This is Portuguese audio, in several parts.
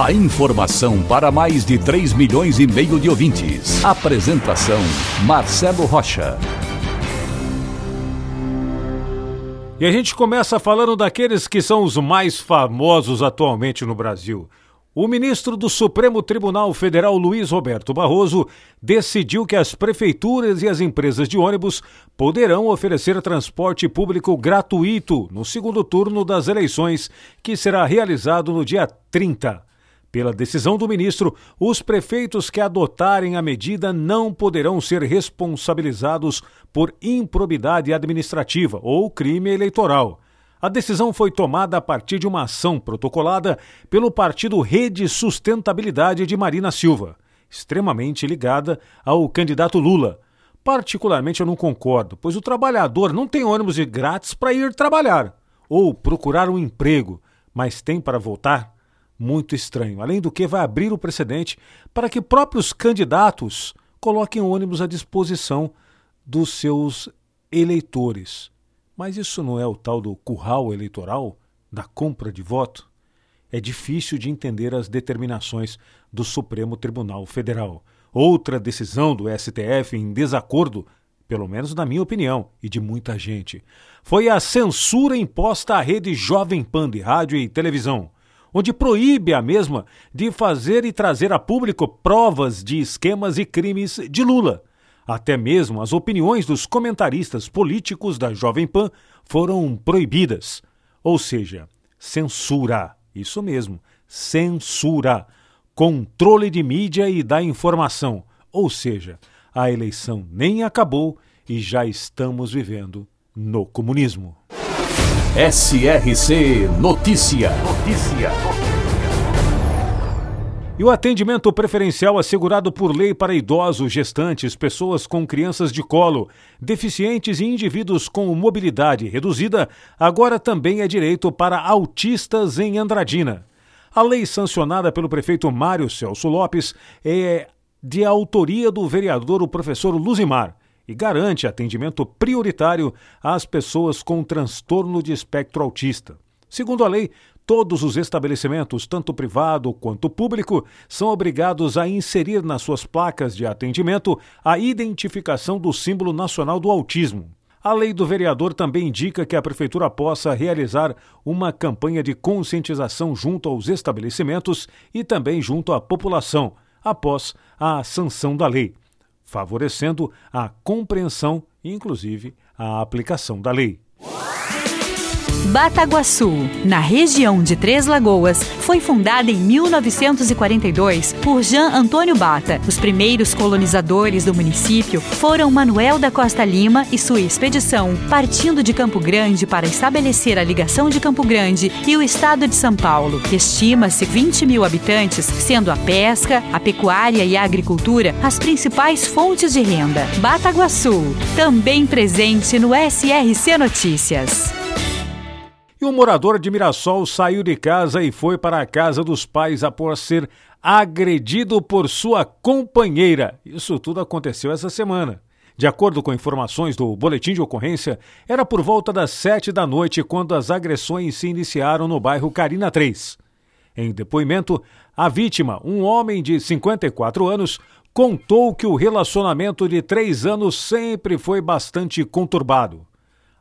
A informação para mais de 3 milhões e meio de ouvintes. Apresentação Marcelo Rocha. E a gente começa falando daqueles que são os mais famosos atualmente no Brasil. O ministro do Supremo Tribunal Federal, Luiz Roberto Barroso, decidiu que as prefeituras e as empresas de ônibus poderão oferecer transporte público gratuito no segundo turno das eleições, que será realizado no dia 30. Pela decisão do ministro, os prefeitos que adotarem a medida não poderão ser responsabilizados por improbidade administrativa ou crime eleitoral. A decisão foi tomada a partir de uma ação protocolada pelo partido Rede Sustentabilidade de Marina Silva, extremamente ligada ao candidato Lula. Particularmente eu não concordo, pois o trabalhador não tem ônibus de grátis para ir trabalhar ou procurar um emprego, mas tem para voltar. Muito estranho. Além do que, vai abrir o precedente para que próprios candidatos coloquem ônibus à disposição dos seus eleitores. Mas isso não é o tal do curral eleitoral, da compra de voto? É difícil de entender as determinações do Supremo Tribunal Federal. Outra decisão do STF em desacordo, pelo menos na minha opinião e de muita gente, foi a censura imposta à rede Jovem Pan de rádio e televisão, onde proíbe a mesma de fazer e trazer a público provas de esquemas e crimes de Lula até mesmo as opiniões dos comentaristas políticos da Jovem Pan foram proibidas. Ou seja, censura. Isso mesmo, censura. Controle de mídia e da informação. Ou seja, a eleição nem acabou e já estamos vivendo no comunismo. SRC Notícia. Notícia. E o atendimento preferencial assegurado por lei para idosos, gestantes, pessoas com crianças de colo, deficientes e indivíduos com mobilidade reduzida, agora também é direito para autistas em Andradina. A lei sancionada pelo prefeito Mário Celso Lopes é de autoria do vereador o professor Luzimar e garante atendimento prioritário às pessoas com transtorno de espectro autista. Segundo a lei, Todos os estabelecimentos, tanto privado quanto público, são obrigados a inserir nas suas placas de atendimento a identificação do símbolo nacional do autismo. A lei do vereador também indica que a prefeitura possa realizar uma campanha de conscientização junto aos estabelecimentos e também junto à população, após a sanção da lei, favorecendo a compreensão e, inclusive, a aplicação da lei. Bataguaçu, na região de Três Lagoas, foi fundada em 1942 por Jean Antônio Bata. Os primeiros colonizadores do município foram Manuel da Costa Lima e sua expedição, partindo de Campo Grande para estabelecer a ligação de Campo Grande e o estado de São Paulo. Estima-se 20 mil habitantes, sendo a pesca, a pecuária e a agricultura as principais fontes de renda. Bataguaçu, também presente no SRC Notícias. E um morador de Mirassol saiu de casa e foi para a casa dos pais após ser agredido por sua companheira. Isso tudo aconteceu essa semana. De acordo com informações do boletim de ocorrência, era por volta das sete da noite quando as agressões se iniciaram no bairro Carina 3. Em depoimento, a vítima, um homem de 54 anos, contou que o relacionamento de três anos sempre foi bastante conturbado.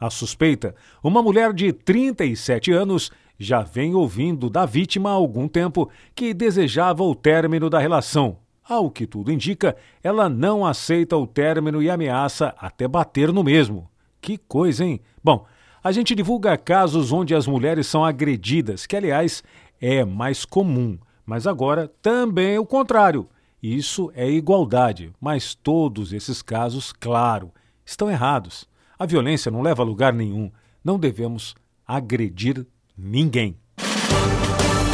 A suspeita, uma mulher de 37 anos, já vem ouvindo da vítima há algum tempo que desejava o término da relação. Ao que tudo indica, ela não aceita o término e ameaça até bater no mesmo. Que coisa, hein? Bom, a gente divulga casos onde as mulheres são agredidas, que aliás é mais comum, mas agora também é o contrário. Isso é igualdade, mas todos esses casos, claro, estão errados. A violência não leva a lugar nenhum. Não devemos agredir ninguém.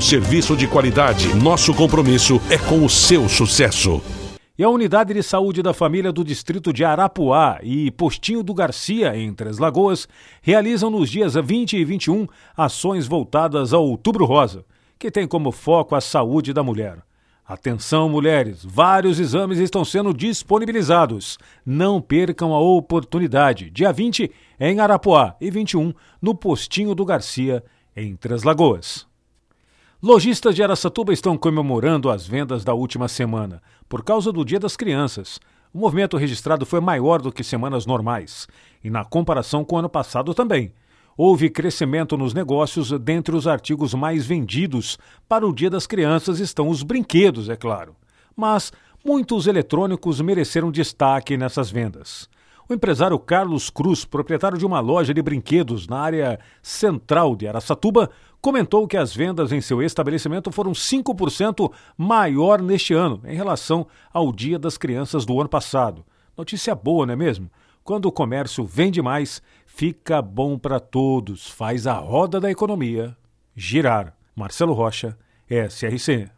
serviço de qualidade. Nosso compromisso é com o seu sucesso. E a Unidade de Saúde da Família do Distrito de Arapuá e Postinho do Garcia, em Três Lagoas, realizam nos dias 20 e 21 ações voltadas ao Outubro Rosa, que tem como foco a saúde da mulher. Atenção, mulheres! Vários exames estão sendo disponibilizados. Não percam a oportunidade. Dia 20 em Arapuá e 21 no Postinho do Garcia, em Três Lagoas. Lojistas de Aracatuba estão comemorando as vendas da última semana, por causa do Dia das Crianças. O movimento registrado foi maior do que semanas normais, e na comparação com o ano passado também houve crescimento nos negócios. Dentre os artigos mais vendidos para o Dia das Crianças estão os brinquedos, é claro. Mas muitos eletrônicos mereceram destaque nessas vendas. O empresário Carlos Cruz, proprietário de uma loja de brinquedos na área central de Araçatuba, comentou que as vendas em seu estabelecimento foram 5% maior neste ano em relação ao Dia das Crianças do ano passado. Notícia boa, não é mesmo? Quando o comércio vende mais, fica bom para todos, faz a roda da economia girar. Marcelo Rocha, SRC.